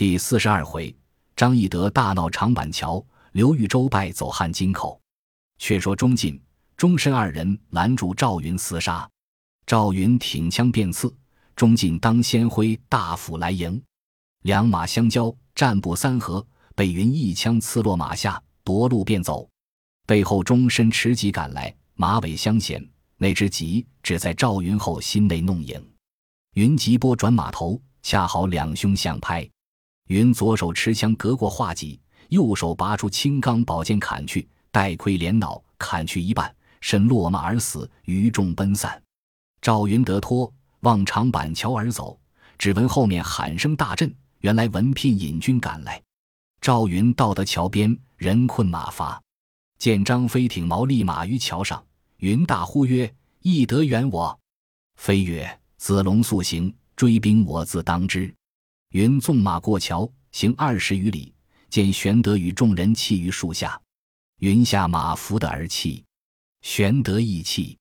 第四十二回，张翼德大闹长板桥，刘豫州败走汉津口。却说钟进、钟申二人拦住赵云厮杀，赵云挺枪便刺，钟进当先挥大斧来迎，两马相交，战不三合，被云一枪刺落马下，夺路便走。背后钟申持戟赶来，马尾相衔，那只戟只在赵云后心内弄影。云急拨转马头，恰好两胸相拍。云左手持枪隔过画戟，右手拔出青钢宝剑砍去，带盔连脑砍去一半，身落马而死，余众奔散。赵云得脱，望长板桥而走，只闻后面喊声大震，原来文聘引军赶来。赵云到得桥边，人困马乏，见张飞挺矛立马于桥上，云大呼曰：“翼德援我！”飞曰：子龙速行，追兵我自当之。云纵马过桥，行二十余里，见玄德与众人弃于树下。云下马伏得而泣。玄德亦泣。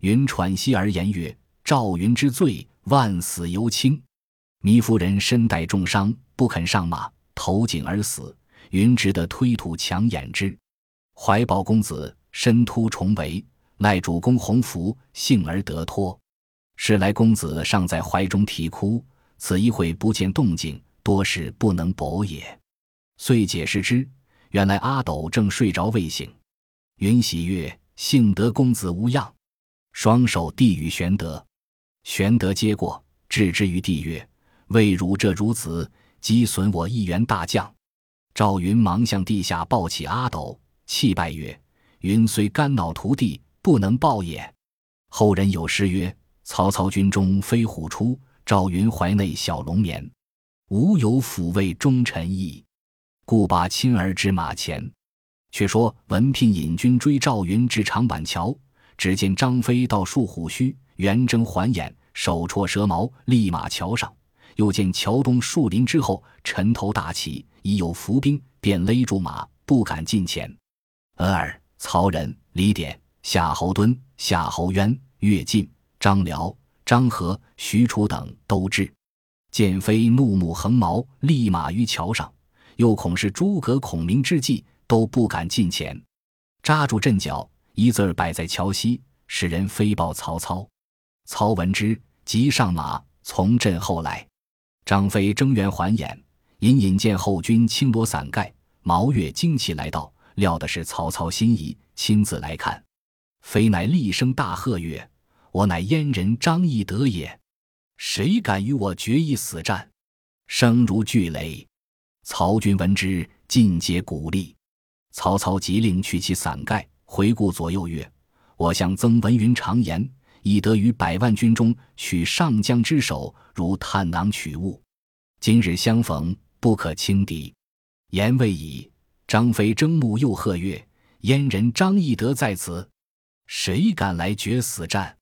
云喘息而言曰：“赵云之罪，万死犹轻。糜夫人身带重伤，不肯上马，投井而死。云只得推土强掩之。怀宝公子身突重围，赖主公洪福，幸而得脱。”是来公子尚在怀中啼哭，此一会不见动静，多是不能搏也。遂解释之，原来阿斗正睡着未醒。云喜曰：“幸得公子无恙。”双手递与玄德，玄德接过，置之于地曰：“未汝这孺子，击损我一员大将。”赵云忙向地下抱起阿斗，泣拜曰：“云虽肝脑涂地，不能报也。”后人有诗曰。曹操军中飞虎出，赵云怀内小龙眠。无有抚慰忠臣意，故把亲儿至马前。却说文聘引军追赵云至长板桥，只见张飞到树虎须，圆睁环眼，手戳蛇矛，立马桥上。又见桥东树林之后，尘头大起，已有伏兵，便勒住马，不敢近前。额尔、曹仁、李典、夏侯惇、夏侯渊、乐进。张辽、张合、许褚等都至，见飞怒目横矛，立马于桥上，又恐是诸葛孔明之计，都不敢近前，扎住阵脚，一字儿摆在桥西，使人飞报曹操。操闻之，即上马从阵后来。张飞睁圆环眼，隐隐见后军轻罗伞盖，毛越惊奇来到，料的是曹操心意，亲自来看。飞乃厉声大喝曰。我乃燕人张翼德也，谁敢与我决一死战？声如巨雷。曹军闻之，尽皆鼓励。曹操急令取其伞盖，回顾左右曰：“我向曾文云常言，翼德于百万军中取上将之首，如探囊取物。今日相逢，不可轻敌。”言未已，张飞睁目又喝曰：“燕人张翼德在此，谁敢来决死战？”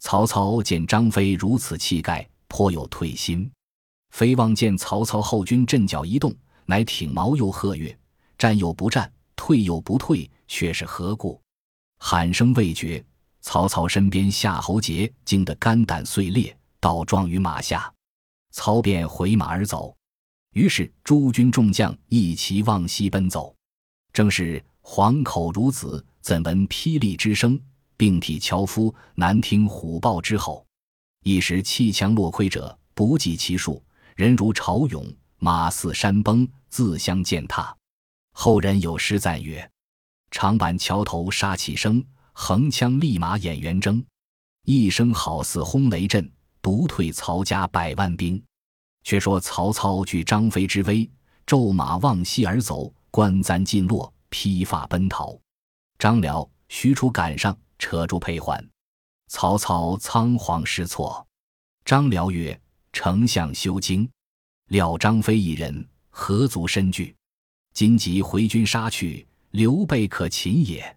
曹操见张飞如此气概，颇有退心。飞望见曹操后军阵脚一动，乃挺矛又喝曰：“战又不战，退又不退，却是何故？”喊声未绝，曹操身边夏侯杰惊得肝胆碎裂，倒撞于马下。操便回马而走。于是诸军众将一齐往西奔走。正是黄口孺子，怎闻霹雳之声？并体樵夫难听虎豹之吼，一时气枪落盔者不计其数，人如潮涌，马似山崩，自相践踏。后人有诗赞曰：“长坂桥头杀气生，横枪立马演圆睁。一声好似轰雷震，独退曹家百万兵。”却说曹操惧张飞之威，骤马望西而走，关簪尽落，披发奔逃。张辽、许褚赶上。扯住佩环，曹操仓皇失措。张辽曰：“丞相休惊，料张飞一人何足深惧？今即回军杀去，刘备可擒也。”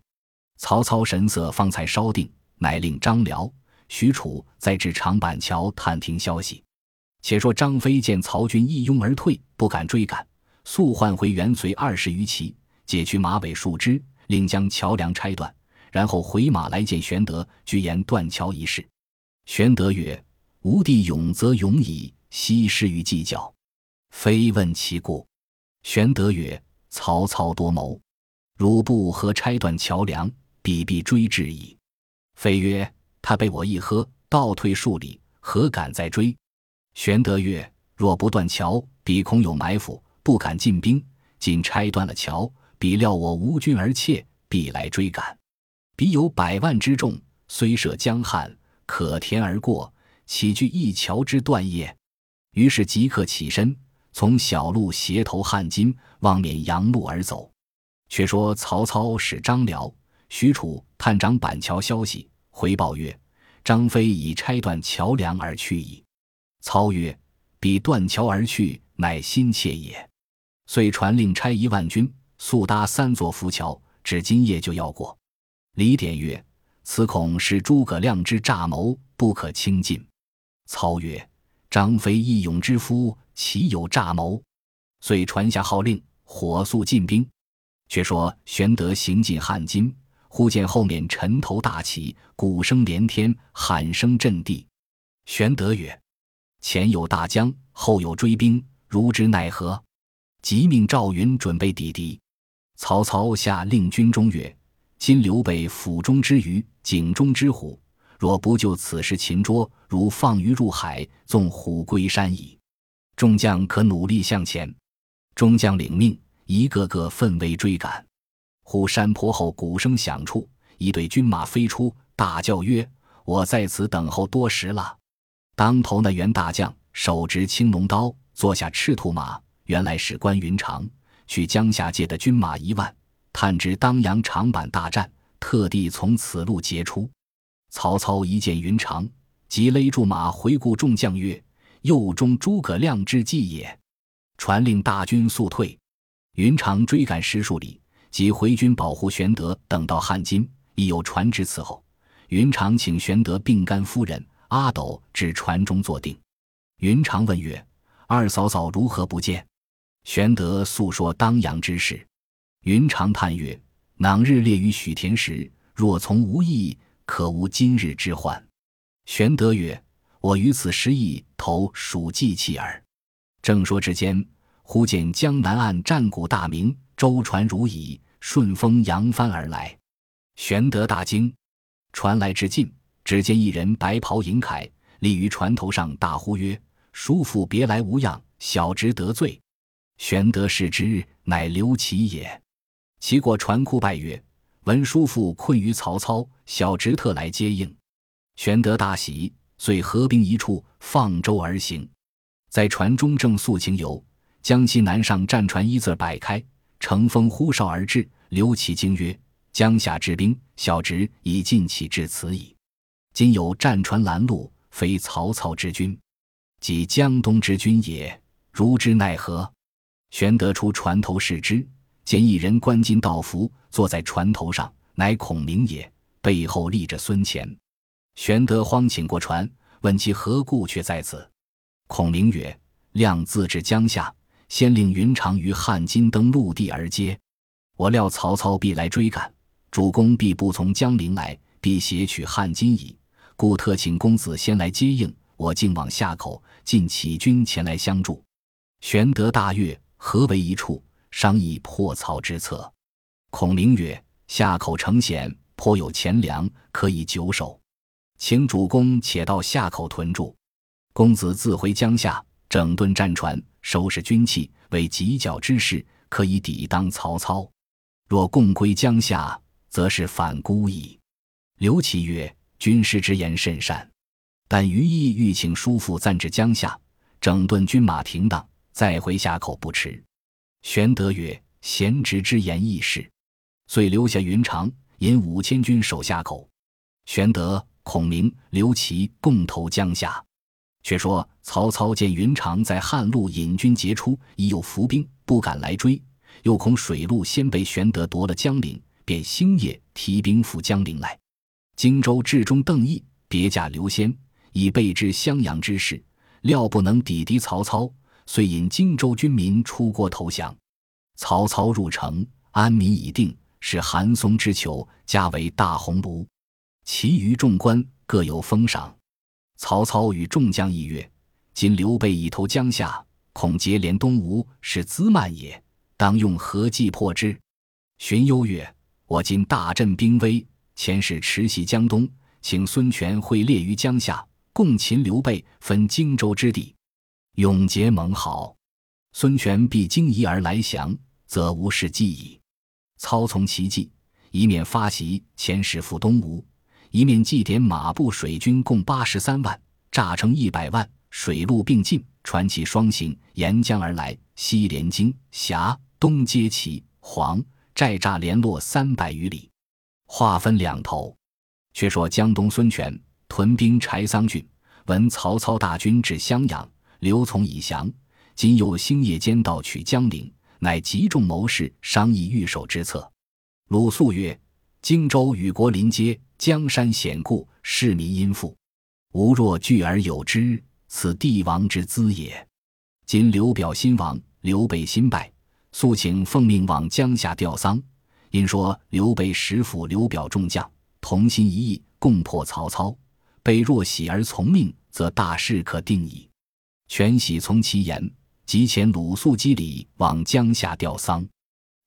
曹操神色方才稍定，乃令张辽、许褚再至长板桥探听消息。且说张飞见曹军一拥而退，不敢追赶，速唤回元随二十余骑，解去马尾树枝，令将桥梁拆断。然后回马来见玄德，具言断桥一事。玄德曰：“吾弟勇则勇矣，惜失于计较。”非问其故。玄德曰：“曹操多谋，汝不何拆断桥梁，彼必追至矣。”飞曰：“他被我一喝，倒退数里，何敢再追？”玄德曰：“若不断桥，彼恐有埋伏，不敢进兵。今拆断了桥，彼料我无军而怯，必来追赶。彼有百万之众，虽涉江汉，可填而过，岂惧一桥之断也？”于是即刻起身。从小路斜投汉津，望免阳路而走。却说曹操使张辽、许褚探长板桥消息，回报曰：“张飞已拆断桥梁而去矣。”操曰：“彼断桥而去，乃心切也。”遂传令差一万军，速搭三座浮桥，至今夜就要过。李典曰：“此恐是诸葛亮之诈谋，不可轻进。”操曰：“张飞义勇之夫。”岂有诈谋？遂传下号令，火速进兵。却说玄德行进汉津，忽见后面尘头大起，鼓声连天，喊声震地。玄德曰：“前有大江，后有追兵，如之奈何？”即命赵云准备抵敌。曹操下令军中曰：“今刘备府中之鱼，井中之虎，若不就此时擒捉，如放鱼入海，纵虎归山矣。”众将可努力向前。众将领命，一个个奋威追赶。忽山坡后鼓声响处，一队军马飞出，大叫曰：“我在此等候多时了。”当头那员大将手执青龙刀，坐下赤兔马，原来是关云长，去江夏借的军马一万，探知当阳长坂大战，特地从此路截出。曹操一见云长，即勒住马，回顾众将曰：右中诸葛亮之计也，传令大军速退。云长追赶十数里，即回军保护玄德。等到汉津，已有船只伺候。云长请玄德并干夫人阿斗至船中坐定。云长问曰：“二嫂嫂如何不见？”玄德诉说当阳之事。云长叹曰：“囊日列于许田时，若从无益，可无今日之患。”玄德曰。我于此失意，投蜀计器耳。正说之间，忽见江南岸战鼓大鸣，舟船如蚁，顺风扬帆而来。玄德大惊，船来至近，只见一人白袍银铠，立于船头上，大呼曰：“叔父别来无恙，小侄得罪。”玄德视之，乃刘琦也。其过船库拜曰：“闻叔父困于曹操，小侄特来接应。”玄德大喜。遂合兵一处，放舟而行。在船中正宿情游，江西南上战船一字摆开，乘风呼哨而至。刘琦惊曰：“江夏之兵，小侄已尽起至此矣。今有战船拦路，非曹操之军，即江东之军也。如之奈何？”玄德出船头视之，见一人冠巾道服，坐在船头上，乃孔明也，背后立着孙乾。玄德慌请过船，问其何故却在此。孔明曰：“亮自至江夏，先令云长于汉津登陆地而接。我料曹操必来追赶，主公必不从江陵来，必挟取汉津矣。故特请公子先来接应。我竟往夏口，尽起军前来相助。”玄德大悦，合为一处，商议破曹之策。孔明曰：“夏口城险，颇有钱粮，可以久守。”请主公且到夏口屯驻，公子自回江夏，整顿战船，收拾军器，为犄角之势，可以抵当曹操。若共归江夏，则是反孤矣。刘琦曰：“军师之言甚善，但余意欲请叔父暂至江夏，整顿军马停当，再回夏口不迟。”玄德曰：“贤侄之言亦是。”遂留下云长引五千军守夏口。玄德。孔明、刘琦共投江夏。却说曹操见云长在汉路引军截出，已有伏兵，不敢来追，又恐水路先被玄德夺了江陵，便星夜提兵赴江陵来。荆州治中邓毅别驾刘先，以备知襄阳之事，料不能抵敌曹操，遂引荆州军民出郭投降。曹操入城，安民已定，是韩松之囚，加为大鸿胪。其余众官各有封赏。曹操与众将议曰：“今刘备已投江夏，恐结连东吴，是资慢也。当用何计破之？”荀攸曰：“我今大振兵威，前使持袭江东，请孙权会列于江夏，共擒刘备，分荆州之地。永结盟好，孙权必经夷而来降，则无事计矣。操从其计，一面发檄遣使赴东吴，一面祭点马步水军共八十三万，诈称一百万，水陆并进，传其双行，沿江而来，西连荆峡，东接齐黄。”寨栅连络三百余里，划分两头。却说江东孙权屯兵柴桑郡，闻曹操大军至襄阳，刘琮已降，今又星夜间盗取江陵，乃集众谋士商议御守之策。鲁肃曰：“荆州与国邻接，江山险固，市民殷富，吾若拒而有之，此帝王之资也。今刘表新亡，刘备新败。”肃请奉命往江夏吊丧，因说刘备使府刘表众将同心一意，共破曹操。备若喜而从命，则大事可定矣。全喜从其言，即遣鲁肃击礼往江夏吊丧。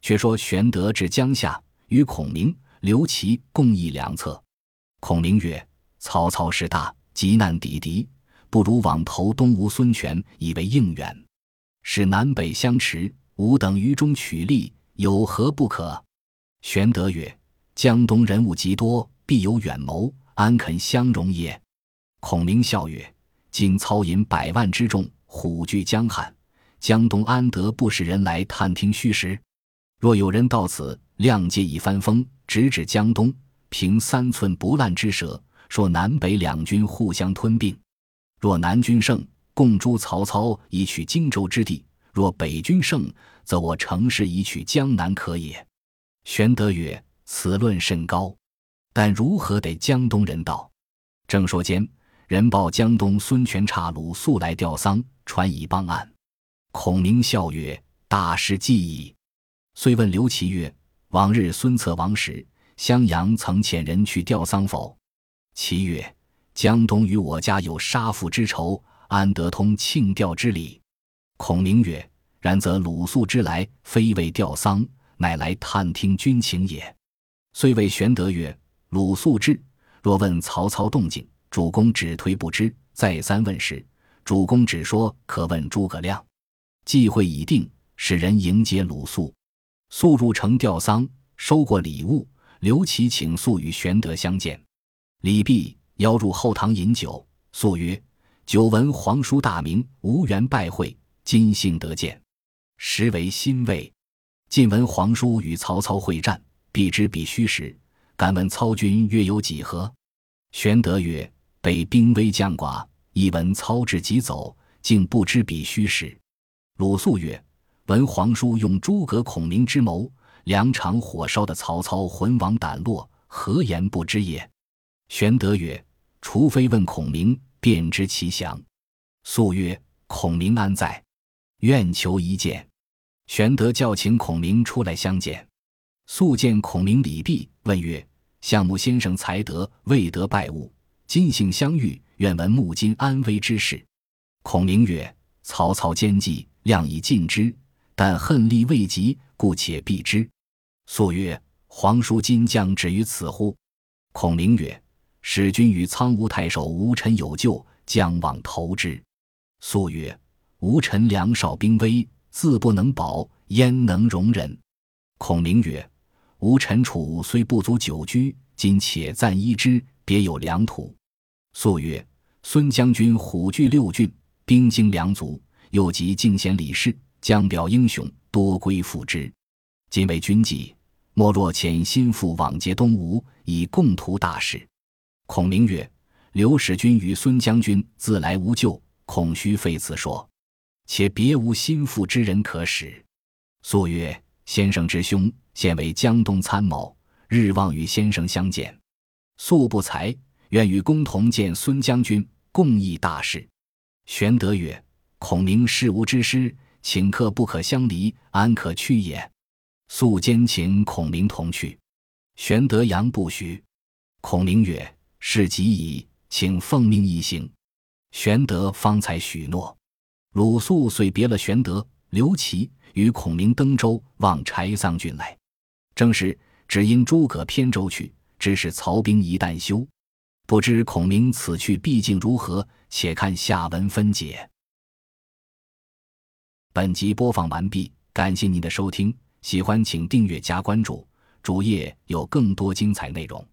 却说玄德至江夏，与孔明、刘琦共议良策。孔明曰：“曹操势大，急难抵敌，不如往投东吴孙权，以为应援，使南北相持。”吾等于中取利，有何不可？玄德曰：“江东人物极多，必有远谋，安肯相容也？”孔明笑曰：“今操引百万之众，虎踞江汉，江东安得不使人来探听虚实？若有人到此，亮借一番风，直指江东，凭三寸不烂之舌，说南北两军互相吞并。若南军胜，共诛曹操，以取荆州之地。”若北军胜，则我乘势以取江南可也。玄德曰：“此论甚高，但如何得江东人到？”正说间，人报江东孙权差鲁肃来吊丧，传以邦案。孔明笑曰：“大事既矣。”遂问刘琦曰：“往日孙策亡时，襄阳曾遣人去吊丧否？”琦曰：“江东与我家有杀父之仇，安得通庆吊之礼？”孔明曰：“然则鲁肃之来，非为吊丧，乃来探听军情也。”遂谓玄德曰：“鲁肃至，若问曹操动静，主公只推不知；再三问时，主公只说可问诸葛亮。计会已定，使人迎接鲁肃。肃入城吊丧，收过礼物，刘琦请肃与玄德相见。礼毕，邀入后堂饮酒。肃曰：“久闻皇叔大名，无缘拜会。”今幸得见，实为欣慰。近闻皇叔与曹操会战，必知彼虚实。敢问操军约有几何？玄德曰：“被兵微将寡，一闻操至即走，竟不知彼虚实。”鲁肃曰：“闻皇叔用诸葛孔明之谋，两场火烧的曹操魂亡胆落，何言不知也？”玄德曰：“除非问孔明，便知其详。”肃曰：“孔明安在？”愿求一见，玄德叫请孔明出来相见。素见孔明礼毕，问曰：“相目先生才德，未得拜物，今幸相遇，愿闻木今安危之事。”孔明曰：“曹操奸计，量已尽之，但恨力未及，故且避之。”素曰：“皇叔今将止于此乎？”孔明曰：“使君与苍梧太守吴臣有救，将往投之。”素曰。吴臣粮少兵微，自不能保，焉能容忍？孔明曰：“吴臣处虽不足久居，今且暂依之，别有良图。”肃曰：“孙将军虎踞六郡，兵精粮足，又集敬贤礼士，将表英雄，多归附之。今为军纪，莫若遣心腹往结东吴，以共图大事。”孔明曰：“刘使君与孙将军自来无救，恐须废此说。”且别无心腹之人可使。素曰：“先生之兄，现为江东参谋，日望与先生相见。素不才，愿与公同见孙将军，共议大事。”玄德曰：“孔明事无之师，请客不可相离，安可去也？”素坚请孔明同去。玄德扬不许。孔明曰：“事急矣，请奉命一行。”玄德方才许诺。鲁肃遂别了玄德、刘琦，与孔明登州望柴桑郡来。正是只因诸葛偏舟去，只是曹兵一旦休。不知孔明此去毕竟如何？且看下文分解。本集播放完毕，感谢您的收听，喜欢请订阅加关注，主页有更多精彩内容。